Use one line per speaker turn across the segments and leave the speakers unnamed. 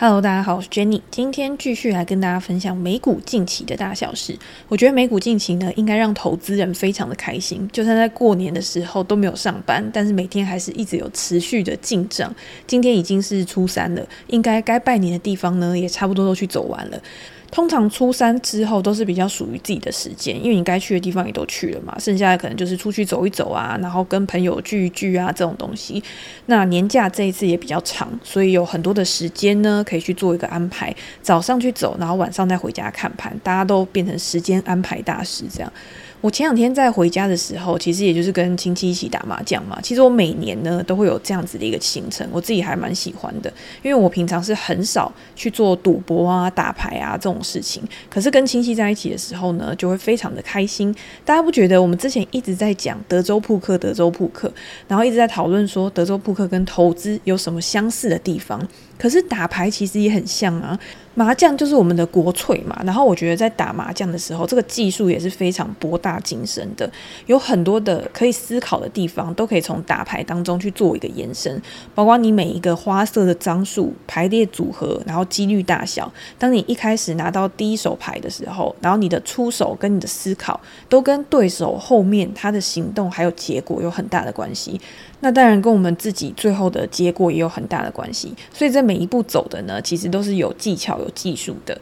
Hello，大家好，我是 Jenny。今天继续来跟大家分享美股近期的大小事。我觉得美股近期呢，应该让投资人非常的开心。就算在过年的时候都没有上班，但是每天还是一直有持续的进账。今天已经是初三了，应该该拜年的地方呢，也差不多都去走完了。通常初三之后都是比较属于自己的时间，因为你该去的地方也都去了嘛，剩下的可能就是出去走一走啊，然后跟朋友聚一聚啊这种东西。那年假这一次也比较长，所以有很多的时间呢可以去做一个安排，早上去走，然后晚上再回家看盘，大家都变成时间安排大师这样。我前两天在回家的时候，其实也就是跟亲戚一起打麻将嘛。其实我每年呢都会有这样子的一个行程，我自己还蛮喜欢的，因为我平常是很少去做赌博啊、打牌啊这种事情。可是跟亲戚在一起的时候呢，就会非常的开心。大家不觉得我们之前一直在讲德州扑克、德州扑克，然后一直在讨论说德州扑克跟投资有什么相似的地方？可是打牌其实也很像啊。麻将就是我们的国粹嘛，然后我觉得在打麻将的时候，这个技术也是非常博大精深的，有很多的可以思考的地方，都可以从打牌当中去做一个延伸，包括你每一个花色的张数排列组合，然后几率大小。当你一开始拿到第一手牌的时候，然后你的出手跟你的思考，都跟对手后面他的行动还有结果有很大的关系。那当然跟我们自己最后的结果也有很大的关系。所以这每一步走的呢，其实都是有技巧、有技术的。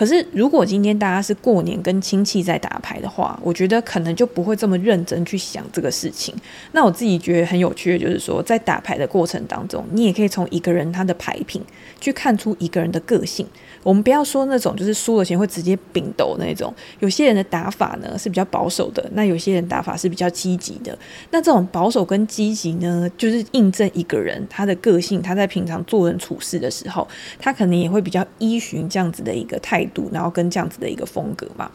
可是，如果今天大家是过年跟亲戚在打牌的话，我觉得可能就不会这么认真去想这个事情。那我自己觉得很有趣的，就是说，在打牌的过程当中，你也可以从一个人他的牌品去看出一个人的个性。我们不要说那种就是输了钱会直接并斗那种，有些人的打法呢是比较保守的，那有些人打法是比较积极的。那这种保守跟积极呢，就是印证一个人他的个性，他在平常做人处事的时候，他可能也会比较依循这样子的一个态度，然后跟这样子的一个风格嘛。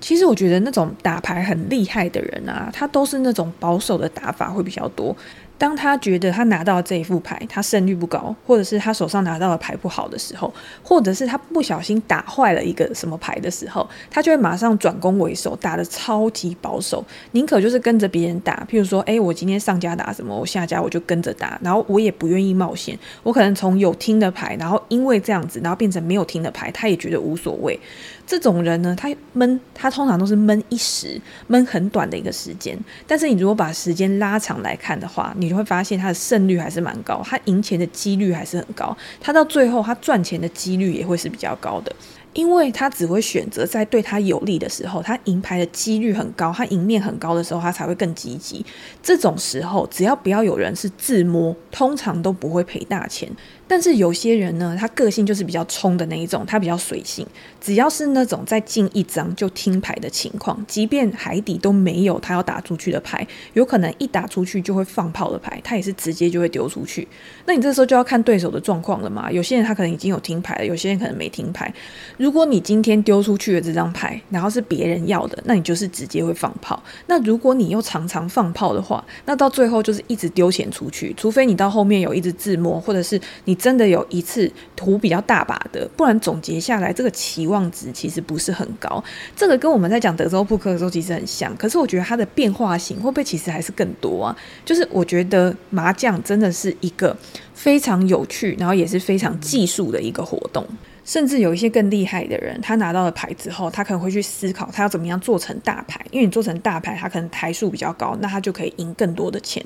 其实我觉得那种打牌很厉害的人啊，他都是那种保守的打法会比较多。当他觉得他拿到这一副牌，他胜率不高，或者是他手上拿到的牌不好的时候，或者是他不小心打坏了一个什么牌的时候，他就会马上转攻为守，打得超级保守，宁可就是跟着别人打。譬如说，哎，我今天上家打什么，我下家我就跟着打，然后我也不愿意冒险。我可能从有听的牌，然后因为这样子，然后变成没有听的牌，他也觉得无所谓。这种人呢，他闷，他通常都是闷一时，闷很短的一个时间。但是你如果把时间拉长来看的话，你就会发现他的胜率还是蛮高，他赢钱的几率还是很高，他到最后他赚钱的几率也会是比较高的。因为他只会选择在对他有利的时候，他赢牌的几率很高，他赢面很高的时候，他才会更积极。这种时候，只要不要有人是自摸，通常都不会赔大钱。但是有些人呢，他个性就是比较冲的那一种，他比较随性。只要是那种在进一张就听牌的情况，即便海底都没有他要打出去的牌，有可能一打出去就会放炮的牌，他也是直接就会丢出去。那你这时候就要看对手的状况了嘛。有些人他可能已经有听牌了，有些人可能没听牌。如果你今天丢出去的这张牌，然后是别人要的，那你就是直接会放炮。那如果你又常常放炮的话，那到最后就是一直丢钱出去，除非你到后面有一直自摸，或者是你真的有一次图比较大把的，不然总结下来这个期望值其实不是很高。这个跟我们在讲德州扑克的时候其实很像，可是我觉得它的变化型会不会其实还是更多啊？就是我觉得麻将真的是一个非常有趣，然后也是非常技术的一个活动。甚至有一些更厉害的人，他拿到了牌之后，他可能会去思考他要怎么样做成大牌，因为你做成大牌，他可能台数比较高，那他就可以赢更多的钱。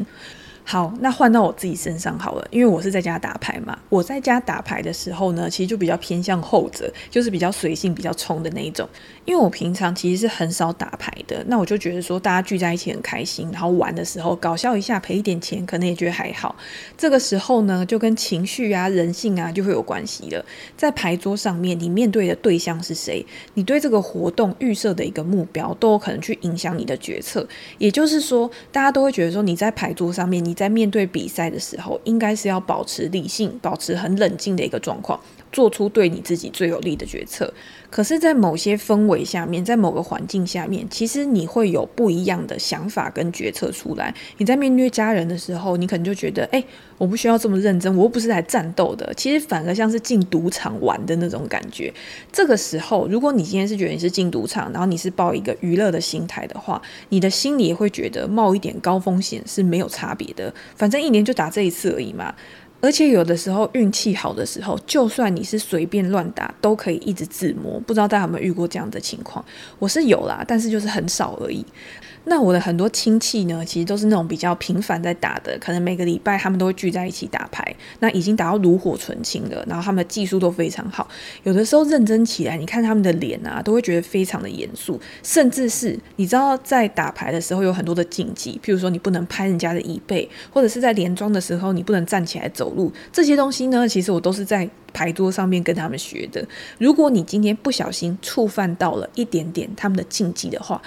好，那换到我自己身上好了，因为我是在家打牌嘛。我在家打牌的时候呢，其实就比较偏向后者，就是比较随性、比较冲的那一种。因为我平常其实是很少打牌的，那我就觉得说大家聚在一起很开心，然后玩的时候搞笑一下，赔一点钱，可能也觉得还好。这个时候呢，就跟情绪啊、人性啊就会有关系了。在牌桌上面，你面对的对象是谁？你对这个活动预设的一个目标，都有可能去影响你的决策。也就是说，大家都会觉得说你在牌桌上面，你在面对比赛的时候，应该是要保持理性，保持很冷静的一个状况，做出对你自己最有利的决策。可是，在某些氛围下面，在某个环境下面，其实你会有不一样的想法跟决策出来。你在面对家人的时候，你可能就觉得，哎，我不需要这么认真，我又不是来战斗的。其实反而像是进赌场玩的那种感觉。这个时候，如果你今天是觉得你是进赌场，然后你是抱一个娱乐的心态的话，你的心里也会觉得冒一点高风险是没有差别的。反正一年就打这一次而已嘛。而且有的时候运气好的时候，就算你是随便乱打，都可以一直自摸。不知道大家有没有遇过这样的情况？我是有啦，但是就是很少而已。那我的很多亲戚呢，其实都是那种比较频繁在打的，可能每个礼拜他们都会聚在一起打牌，那已经打到炉火纯青了，然后他们的技术都非常好。有的时候认真起来，你看他们的脸啊，都会觉得非常的严肃，甚至是你知道在打牌的时候有很多的禁忌，譬如说你不能拍人家的椅背，或者是在连庄的时候你不能站起来走路，这些东西呢，其实我都是在牌桌上面跟他们学的。如果你今天不小心触犯到了一点点他们的禁忌的话，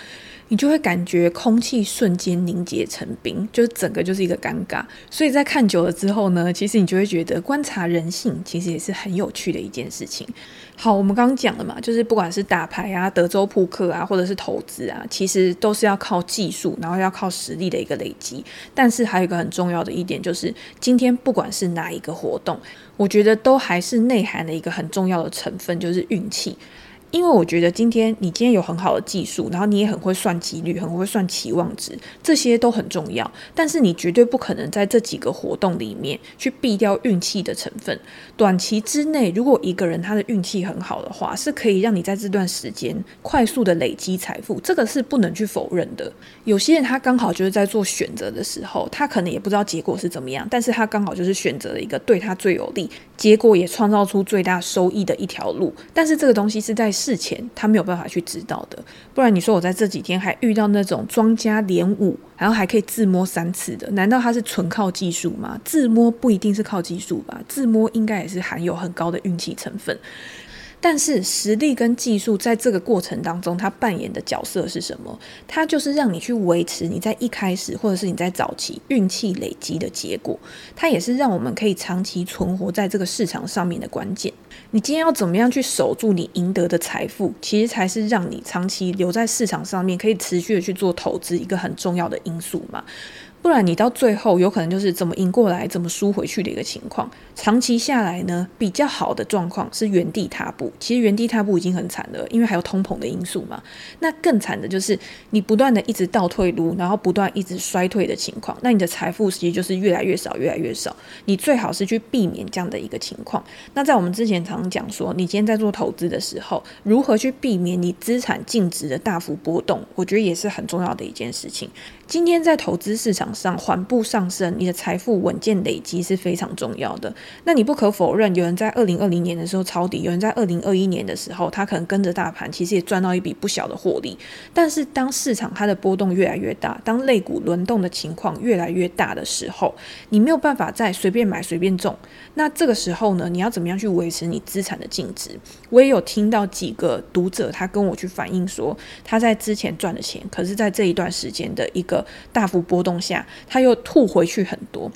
你就会感觉空气瞬间凝结成冰，就是整个就是一个尴尬。所以在看久了之后呢，其实你就会觉得观察人性其实也是很有趣的一件事情。好，我们刚刚讲了嘛，就是不管是打牌啊、德州扑克啊，或者是投资啊，其实都是要靠技术，然后要靠实力的一个累积。但是还有一个很重要的一点，就是今天不管是哪一个活动，我觉得都还是内涵的一个很重要的成分，就是运气。因为我觉得今天你今天有很好的技术，然后你也很会算几率，很会算期望值，这些都很重要。但是你绝对不可能在这几个活动里面去避掉运气的成分。短期之内，如果一个人他的运气很好的话，是可以让你在这段时间快速的累积财富，这个是不能去否认的。有些人他刚好就是在做选择的时候，他可能也不知道结果是怎么样，但是他刚好就是选择了一个对他最有利，结果也创造出最大收益的一条路。但是这个东西是在事前他没有办法去知道的，不然你说我在这几天还遇到那种庄家连五，然后还可以自摸三次的，难道他是纯靠技术吗？自摸不一定是靠技术吧，自摸应该也是含有很高的运气成分。但是实力跟技术在这个过程当中，它扮演的角色是什么？它就是让你去维持你在一开始或者是你在早期运气累积的结果。它也是让我们可以长期存活在这个市场上面的关键。你今天要怎么样去守住你赢得的财富，其实才是让你长期留在市场上面可以持续的去做投资一个很重要的因素嘛。不然你到最后有可能就是怎么赢过来怎么输回去的一个情况。长期下来呢，比较好的状况是原地踏步。其实原地踏步已经很惨了，因为还有通膨的因素嘛。那更惨的就是你不断的一直倒退噜，然后不断一直衰退的情况。那你的财富其实就是越来越少，越来越少。你最好是去避免这样的一个情况。那在我们之前常讲说，你今天在做投资的时候，如何去避免你资产净值的大幅波动，我觉得也是很重要的一件事情。今天在投资市场上缓步上升，你的财富稳健累积是非常重要的。那你不可否认，有人在二零二零年的时候抄底，有人在二零二一年的时候，他可能跟着大盘，其实也赚到一笔不小的获利。但是当市场它的波动越来越大，当类股轮动的情况越来越大的时候，你没有办法再随便买随便中。那这个时候呢，你要怎么样去维持你资产的净值？我也有听到几个读者他跟我去反映说，他在之前赚的钱，可是在这一段时间的一个大幅波动下，他又吐回去很多。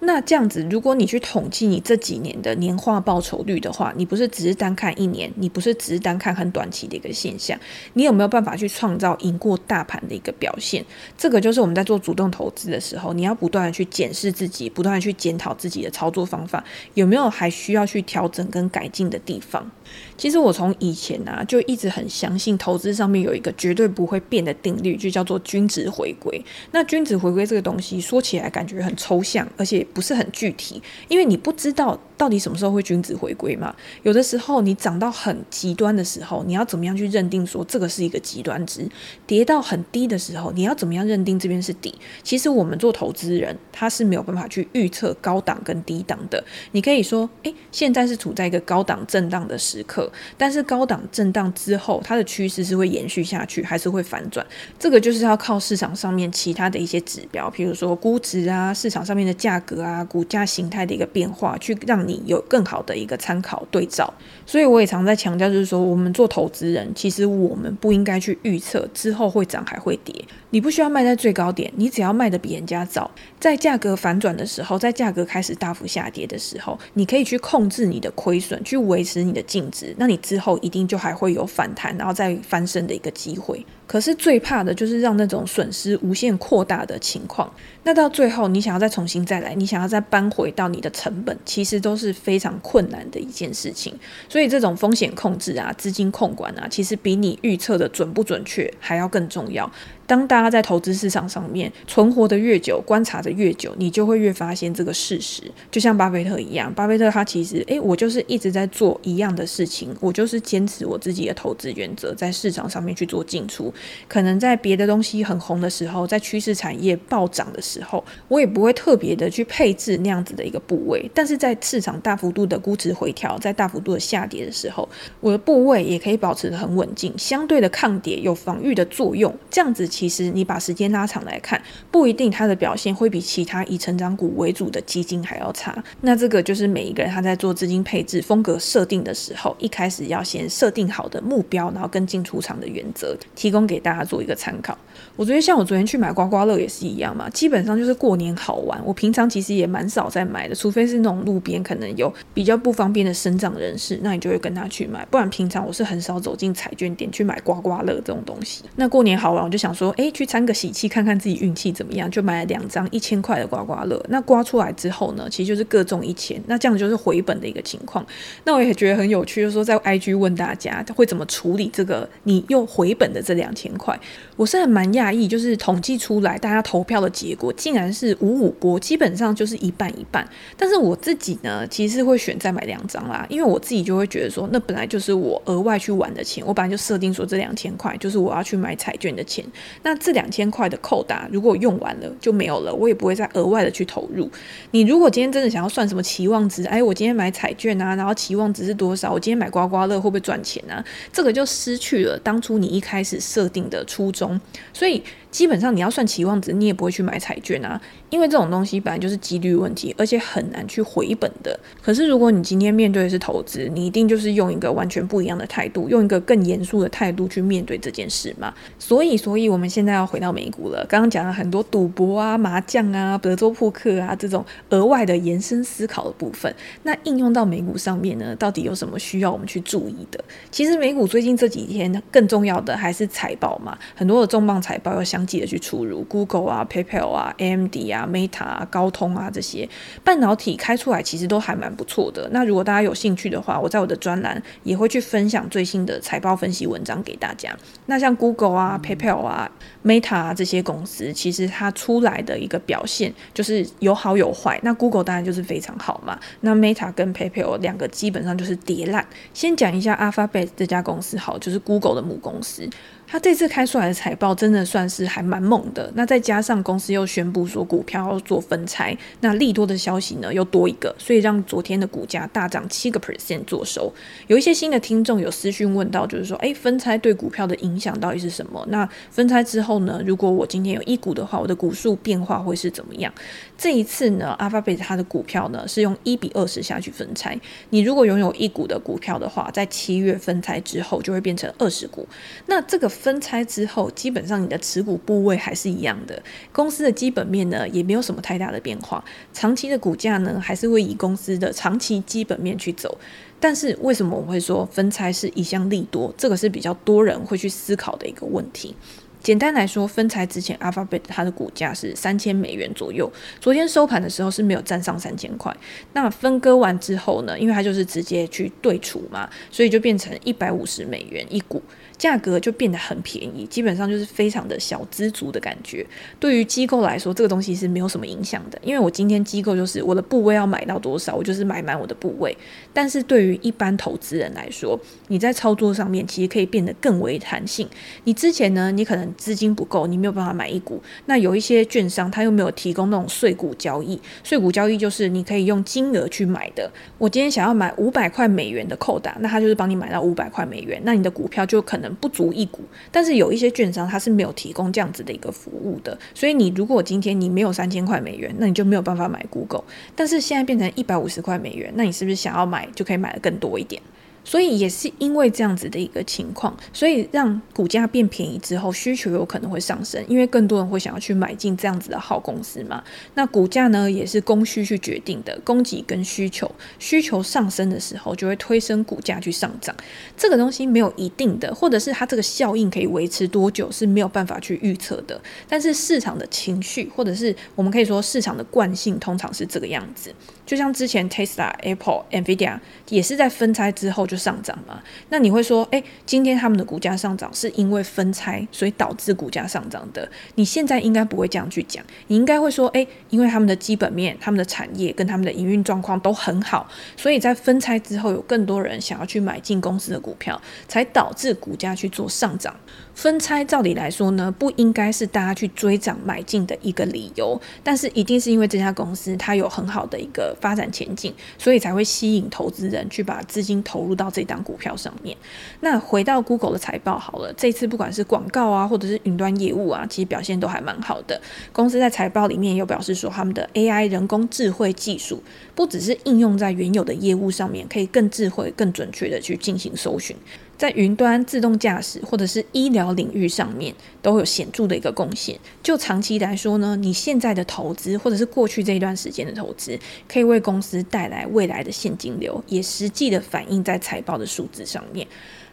那这样子，如果你去统计你这几年的年化报酬率的话，你不是只是单看一年，你不是只是单看很短期的一个现象，你有没有办法去创造赢过大盘的一个表现？这个就是我们在做主动投资的时候，你要不断的去检视自己，不断的去检讨自己的操作方法，有没有还需要去调整跟改进的地方。其实我从以前啊就一直很相信投资上面有一个绝对不会变的定律，就叫做均值回归。那均值回归这个东西说起来感觉很抽象，而且不是很具体，因为你不知道。到底什么时候会均值回归嘛？有的时候你涨到很极端的时候，你要怎么样去认定说这个是一个极端值？跌到很低的时候，你要怎么样认定这边是底？其实我们做投资人，他是没有办法去预测高档跟低档的。你可以说，诶，现在是处在一个高档震荡的时时刻，但是高档震荡之后，它的趋势是会延续下去，还是会反转？这个就是要靠市场上面其他的一些指标，比如说估值啊，市场上面的价格啊，股价形态的一个变化，去让。你有更好的一个参考对照，所以我也常在强调，就是说，我们做投资人，其实我们不应该去预测之后会涨还会跌。你不需要卖在最高点，你只要卖得比人家早，在价格反转的时候，在价格开始大幅下跌的时候，你可以去控制你的亏损，去维持你的净那你之后一定就还会有反弹，然后再翻身的一个机会。可是最怕的就是让那种损失无限扩大的情况。那到最后，你想要再重新再来，你想要再搬回到你的成本，其实都是非常困难的一件事情。所以这种风险控制啊、资金控管啊，其实比你预测的准不准确还要更重要。当大家在投资市场上面存活的越久，观察的越久，你就会越发现这个事实。就像巴菲特一样，巴菲特他其实，诶，我就是一直在做一样的事情，我就是坚持我自己的投资原则，在市场上面去做进出。可能在别的东西很红的时候，在趋势产业暴涨的时候，我也不会特别的去配置那样子的一个部位。但是在市场大幅度的估值回调，在大幅度的下跌的时候，我的部位也可以保持得很稳定，相对的抗跌，有防御的作用，这样子。其实你把时间拉长来看，不一定它的表现会比其他以成长股为主的基金还要差。那这个就是每一个人他在做资金配置风格设定的时候，一开始要先设定好的目标，然后跟进出场的原则，提供给大家做一个参考。我觉得像我昨天去买刮刮乐也是一样嘛，基本上就是过年好玩。我平常其实也蛮少在买的，除非是那种路边可能有比较不方便的身障人士，那你就会跟他去买。不然平常我是很少走进彩券店去买刮刮乐这种东西。那过年好玩，我就想说。哎，去参个喜气，看看自己运气怎么样，就买了两张一千块的刮刮乐。那刮出来之后呢，其实就是各中一千，那这样就是回本的一个情况。那我也觉得很有趣，就是说在 IG 问大家会怎么处理这个你又回本的这两千块。我是还蛮讶异，就是统计出来大家投票的结果竟然是五五波，基本上就是一半一半。但是我自己呢，其实会选再买两张啦，因为我自己就会觉得说，那本来就是我额外去玩的钱，我本来就设定说这两千块就是我要去买彩券的钱。那这两千块的扣打，如果用完了就没有了，我也不会再额外的去投入。你如果今天真的想要算什么期望值，哎，我今天买彩券啊，然后期望值是多少？我今天买刮刮乐会不会赚钱啊？这个就失去了当初你一开始设定的初衷，所以。基本上你要算期望值，你也不会去买彩券啊，因为这种东西本来就是几率问题，而且很难去回本的。可是如果你今天面对的是投资，你一定就是用一个完全不一样的态度，用一个更严肃的态度去面对这件事嘛。所以，所以我们现在要回到美股了。刚刚讲了很多赌博啊、麻将啊、德州扑克啊这种额外的延伸思考的部分，那应用到美股上面呢，到底有什么需要我们去注意的？其实美股最近这几天更重要的还是财报嘛，很多的重磅财报要想。记得去出入 Google 啊、PayPal 啊、AMD 啊、Meta 啊、高通啊这些半导体开出来，其实都还蛮不错的。那如果大家有兴趣的话，我在我的专栏也会去分享最新的财报分析文章给大家。那像 Google 啊、PayPal 啊、Meta 啊这些公司，其实它出来的一个表现就是有好有坏。那 Google 当然就是非常好嘛。那 Meta 跟 PayPal 两个基本上就是跌烂。先讲一下 Alphabet 这家公司好，就是 Google 的母公司。他这次开出来的财报真的算是还蛮猛的，那再加上公司又宣布说股票要做分拆，那利多的消息呢又多一个，所以让昨天的股价大涨七个 percent 做收。有一些新的听众有私讯问到，就是说，哎，分拆对股票的影响到底是什么？那分拆之后呢，如果我今天有一股的话，我的股数变化会是怎么样？这一次呢，Alphabet 它的股票呢是用一比二十下去分拆，你如果拥有一股的股票的话，在七月分拆之后就会变成二十股，那这个。分拆之后，基本上你的持股部位还是一样的，公司的基本面呢也没有什么太大的变化，长期的股价呢还是会以公司的长期基本面去走。但是为什么我会说分拆是一项利多？这个是比较多人会去思考的一个问题。简单来说，分拆之前，Alphabet 它的股价是三千美元左右，昨天收盘的时候是没有站上三千块。那分割完之后呢，因为它就是直接去对除嘛，所以就变成一百五十美元一股。价格就变得很便宜，基本上就是非常的小资足的感觉。对于机构来说，这个东西是没有什么影响的，因为我今天机构就是我的部位要买到多少，我就是买满我的部位。但是对于一般投资人来说，你在操作上面其实可以变得更为弹性。你之前呢，你可能资金不够，你没有办法买一股。那有一些券商他又没有提供那种碎股交易，碎股交易就是你可以用金额去买的。我今天想要买五百块美元的扣打，那他就是帮你买到五百块美元，那你的股票就可能。不足一股，但是有一些券商它是没有提供这样子的一个服务的，所以你如果今天你没有三千块美元，那你就没有办法买 Google。但是现在变成一百五十块美元，那你是不是想要买就可以买的更多一点？所以也是因为这样子的一个情况，所以让股价变便宜之后，需求有可能会上升，因为更多人会想要去买进这样子的好公司嘛。那股价呢，也是供需去决定的，供给跟需求，需求上升的时候，就会推升股价去上涨。这个东西没有一定的，或者是它这个效应可以维持多久是没有办法去预测的。但是市场的情绪，或者是我们可以说市场的惯性，通常是这个样子。就像之前 Tesla、Apple、Nvidia 也是在分拆之后就上涨嘛。那你会说，诶，今天他们的股价上涨是因为分拆，所以导致股价上涨的？你现在应该不会这样去讲，你应该会说，诶，因为他们的基本面、他们的产业跟他们的营运状况都很好，所以在分拆之后有更多人想要去买进公司的股票，才导致股价去做上涨。分拆照理来说呢，不应该是大家去追涨买进的一个理由，但是一定是因为这家公司它有很好的一个发展前景，所以才会吸引投资人去把资金投入到这档股票上面。那回到 Google 的财报好了，这次不管是广告啊，或者是云端业务啊，其实表现都还蛮好的。公司在财报里面又表示说，他们的 AI 人工智慧技术不只是应用在原有的业务上面，可以更智慧、更准确的去进行搜寻。在云端自动驾驶或者是医疗领域上面都有显著的一个贡献。就长期来说呢，你现在的投资或者是过去这一段时间的投资，可以为公司带来未来的现金流，也实际的反映在财报的数字上面。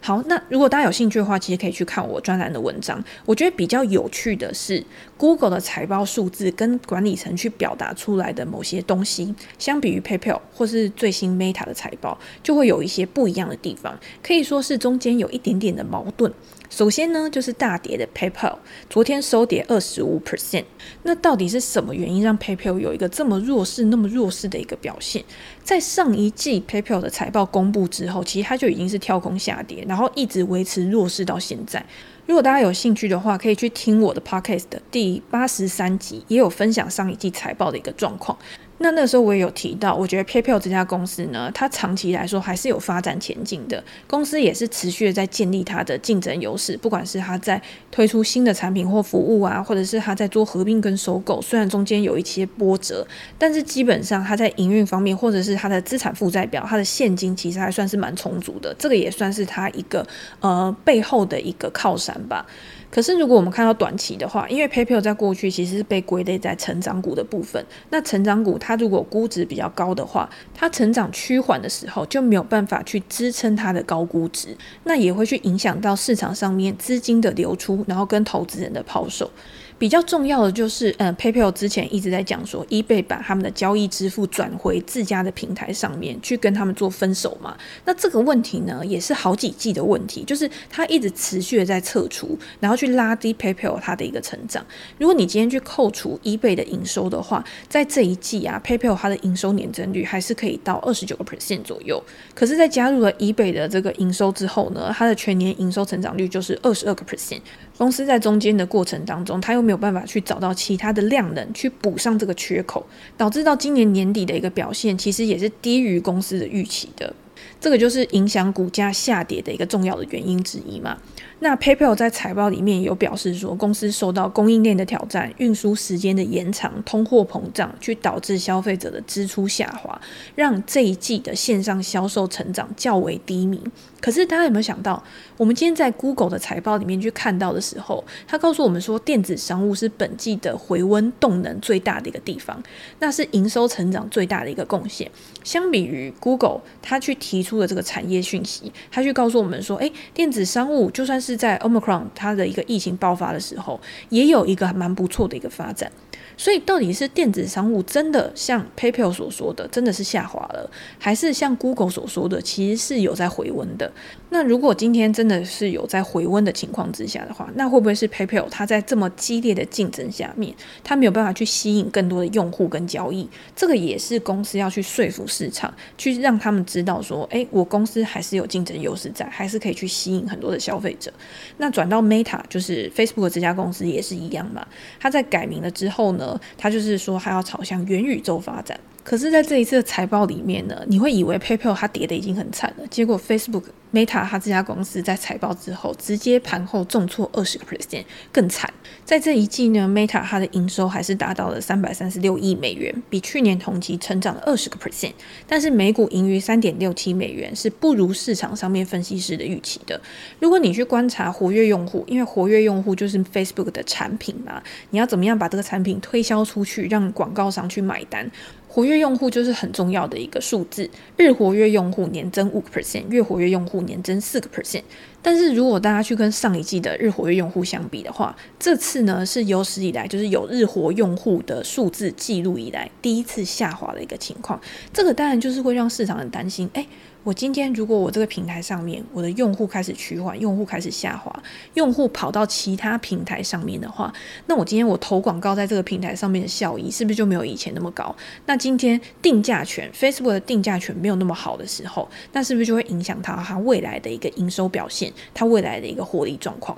好，那如果大家有兴趣的话，其实可以去看我专栏的文章。我觉得比较有趣的是，Google 的财报数字跟管理层去表达出来的某些东西，相比于 PayPal 或是最新 Meta 的财报，就会有一些不一样的地方，可以说是中间有一点点的矛盾。首先呢，就是大跌的 PayPal，昨天收跌二十五 percent。那到底是什么原因让 PayPal 有一个这么弱势、那么弱势的一个表现？在上一季 PayPal 的财报公布之后，其实它就已经是跳空下跌，然后一直维持弱势到现在。如果大家有兴趣的话，可以去听我的 Podcast 的第八十三集，也有分享上一季财报的一个状况。那那时候我也有提到，我觉得 PayPal 这家公司呢，它长期来说还是有发展前景的。公司也是持续的在建立它的竞争优势，不管是它在推出新的产品或服务啊，或者是它在做合并跟收购，虽然中间有一些波折，但是基本上它在营运方面，或者是它的资产负债表，它的现金其实还算是蛮充足的。这个也算是它一个呃背后的一个靠山吧。可是，如果我们看到短期的话，因为 PayPal 在过去其实是被归类在成长股的部分。那成长股它如果估值比较高的话，它成长趋缓的时候就没有办法去支撑它的高估值，那也会去影响到市场上面资金的流出，然后跟投资人的抛售。比较重要的就是，嗯，PayPal 之前一直在讲说，eBay 把他们的交易支付转回自家的平台上面去跟他们做分手嘛。那这个问题呢，也是好几季的问题，就是它一直持续的在撤出，然后去拉低 PayPal 它的一个成长。如果你今天去扣除 eBay 的营收的话，在这一季啊，PayPal 它的营收年增率还是可以到二十九个 percent 左右。可是，在加入了 eBay 的这个营收之后呢，它的全年营收成长率就是二十二个 percent。公司在中间的过程当中，它又没有办法去找到其他的量能去补上这个缺口，导致到今年年底的一个表现，其实也是低于公司的预期的。这个就是影响股价下跌的一个重要的原因之一嘛。那 PayPal 在财报里面有表示说，公司受到供应链的挑战、运输时间的延长、通货膨胀，去导致消费者的支出下滑，让这一季的线上销售成长较为低迷。可是大家有没有想到，我们今天在 Google 的财报里面去看到的时候，他告诉我们说，电子商务是本季的回温动能最大的一个地方，那是营收成长最大的一个贡献。相比于 Google，他去提出的这个产业讯息，他去告诉我们说，诶，电子商务就算是在 Omicron 它的一个疫情爆发的时候，也有一个蛮不错的一个发展。所以，到底是电子商务真的像 PayPal 所说的，真的是下滑了，还是像 Google 所说的，其实是有在回温的？那如果今天真的是有在回温的情况之下的话，那会不会是 PayPal 它在这么激烈的竞争下面，它没有办法去吸引更多的用户跟交易？这个也是公司要去说服市场，去让他们知道说，诶，我公司还是有竞争优势在，还是可以去吸引很多的消费者。那转到 Meta，就是 Facebook 这家公司也是一样嘛，它在改名了之后呢？它，就是说还要朝向元宇宙发展，可是在这一次的财报里面呢，你会以为 PayPal 它跌得已经很惨了，结果 Facebook、Meta 它这家公司在财报之后直接盘后重挫二十个 percent，更惨。在这一季呢，Meta 它的营收还是达到了三百三十六亿美元，比去年同期成长了二十个 percent，但是每股盈余三点六七美元是不如市场上面分析师的预期的。如果你去观察活跃用户，因为活跃用户就是 Facebook 的产品嘛，你要怎么样把这个产品推销出去，让广告商去买单？活跃用户就是很重要的一个数字，日活跃用户年增五个 percent，月活跃用户年增四个 percent。但是如果大家去跟上一季的日活跃用户相比的话，这次呢是有史以来就是有日活用户的数字记录以来第一次下滑的一个情况。这个当然就是会让市场很担心，哎。我今天如果我这个平台上面我的用户开始趋缓，用户开始下滑，用户跑到其他平台上面的话，那我今天我投广告在这个平台上面的效益是不是就没有以前那么高？那今天定价权，Facebook 的定价权没有那么好的时候，那是不是就会影响它它未来的一个营收表现，它未来的一个获利状况？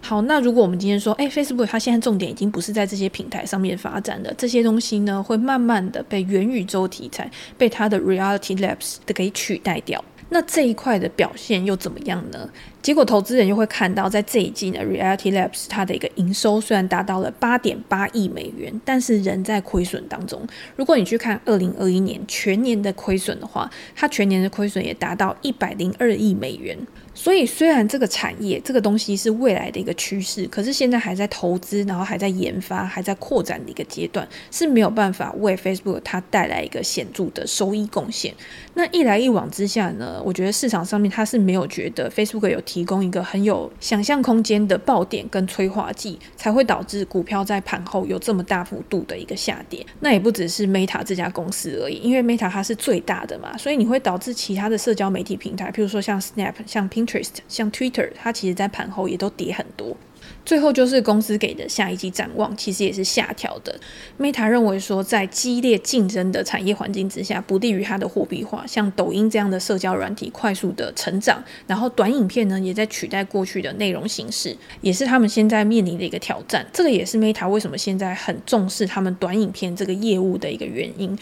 好，那如果我们今天说，哎，Facebook 它现在重点已经不是在这些平台上面发展的，这些东西呢，会慢慢的被元宇宙题材，被它的 Reality Labs 的给取代掉。那这一块的表现又怎么样呢？结果投资人又会看到，在这一季呢，Reality Labs 它的一个营收虽然达到了八点八亿美元，但是仍在亏损当中。如果你去看二零二一年全年的亏损的话，它全年的亏损也达到一百零二亿美元。所以，虽然这个产业这个东西是未来的一个趋势，可是现在还在投资，然后还在研发，还在扩展的一个阶段，是没有办法为 Facebook 它带来一个显著的收益贡献。那一来一往之下呢，我觉得市场上面它是没有觉得 Facebook 有提供一个很有想象空间的爆点跟催化剂，才会导致股票在盘后有这么大幅度的一个下跌。那也不只是 Meta 这家公司而已，因为 Meta 它是最大的嘛，所以你会导致其他的社交媒体平台，譬如说像 Snap、像 Pin。像 Twitter，它其实在盘后也都跌很多。最后就是公司给的下一季展望，其实也是下调的。Meta 认为说，在激烈竞争的产业环境之下，不利于它的货币化。像抖音这样的社交软体快速的成长，然后短影片呢也在取代过去的内容形式，也是他们现在面临的一个挑战。这个也是 Meta 为什么现在很重视他们短影片这个业务的一个原因。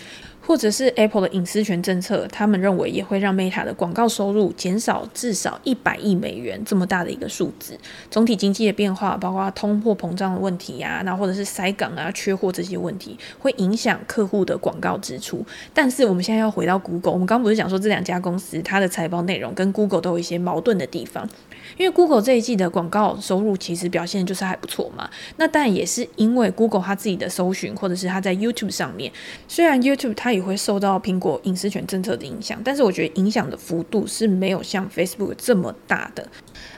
或者是 Apple 的隐私权政策，他们认为也会让 Meta 的广告收入减少至少一百亿美元这么大的一个数字。总体经济的变化，包括通货膨胀的问题啊，那或者是塞港啊、缺货这些问题，会影响客户的广告支出。但是我们现在要回到 Google，我们刚不是讲说这两家公司它的财报内容跟 Google 都有一些矛盾的地方。因为 Google 这一季的广告收入其实表现就是还不错嘛，那但也是因为 Google 它自己的搜寻，或者是它在 YouTube 上面，虽然 YouTube 它也会受到苹果隐私权政策的影响，但是我觉得影响的幅度是没有像 Facebook 这么大的。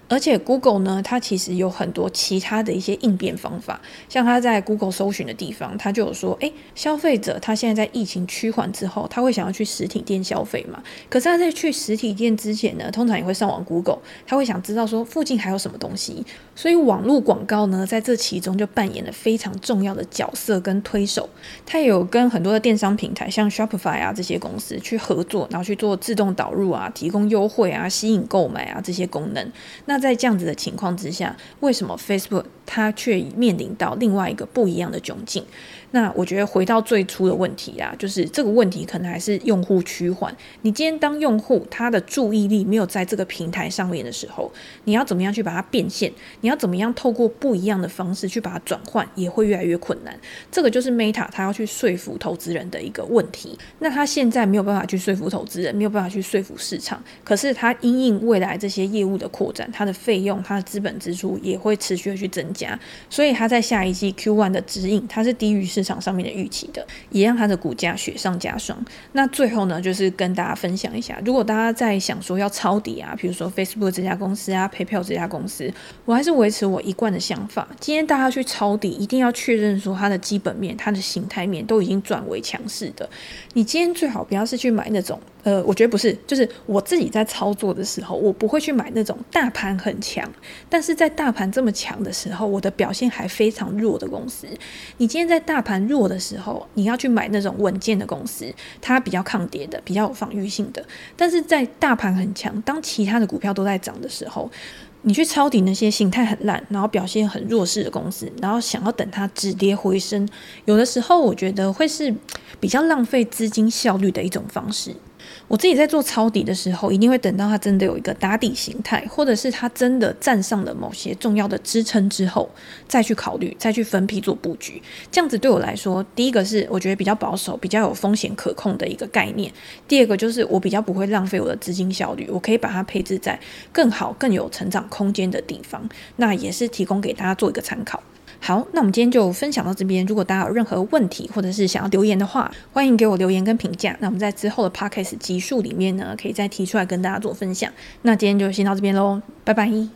而且 Google 呢，它其实有很多其他的一些应变方法，像它在 Google 搜寻的地方，它就有说，诶，消费者他现在在疫情趋缓之后，他会想要去实体店消费嘛？可是他在去实体店之前呢，通常也会上网 Google，他会想知道说附近还有什么东西，所以网络广告呢，在这其中就扮演了非常重要的角色跟推手。它也有跟很多的电商平台，像 Shopify 啊这些公司去合作，然后去做自动导入啊，提供优惠啊，吸引购买啊这些功能。那在这样子的情况之下，为什么 Facebook 它却面临到另外一个不一样的窘境？那我觉得回到最初的问题啊，就是这个问题可能还是用户趋缓。你今天当用户他的注意力没有在这个平台上面的时候，你要怎么样去把它变现？你要怎么样透过不一样的方式去把它转换，也会越来越困难。这个就是 Meta 他要去说服投资人的一个问题。那他现在没有办法去说服投资人，没有办法去说服市场。可是他因应未来这些业务的扩展，它的费用、它的资本支出也会持续的去增加。所以他在下一季 Q1 的指引，它是低于。市场上面的预期的，也让它的股价雪上加霜。那最后呢，就是跟大家分享一下，如果大家在想说要抄底啊，比如说 Facebook 这家公司啊，PayPal 这家公司，我还是维持我一贯的想法。今天大家去抄底，一定要确认说它的基本面、它的形态面都已经转为强势的。你今天最好不要是去买那种。呃，我觉得不是，就是我自己在操作的时候，我不会去买那种大盘很强，但是在大盘这么强的时候，我的表现还非常弱的公司。你今天在大盘弱的时候，你要去买那种稳健的公司，它比较抗跌的，比较有防御性的。但是在大盘很强，当其他的股票都在涨的时候，你去抄底那些形态很烂，然后表现很弱势的公司，然后想要等它止跌回升，有的时候我觉得会是比较浪费资金效率的一种方式。我自己在做抄底的时候，一定会等到它真的有一个打底形态，或者是它真的站上了某些重要的支撑之后，再去考虑，再去分批做布局。这样子对我来说，第一个是我觉得比较保守、比较有风险可控的一个概念；第二个就是我比较不会浪费我的资金效率，我可以把它配置在更好、更有成长空间的地方。那也是提供给大家做一个参考。好，那我们今天就分享到这边。如果大家有任何问题，或者是想要留言的话，欢迎给我留言跟评价。那我们在之后的 Podcast 集数里面呢，可以再提出来跟大家做分享。那今天就先到这边喽，拜拜。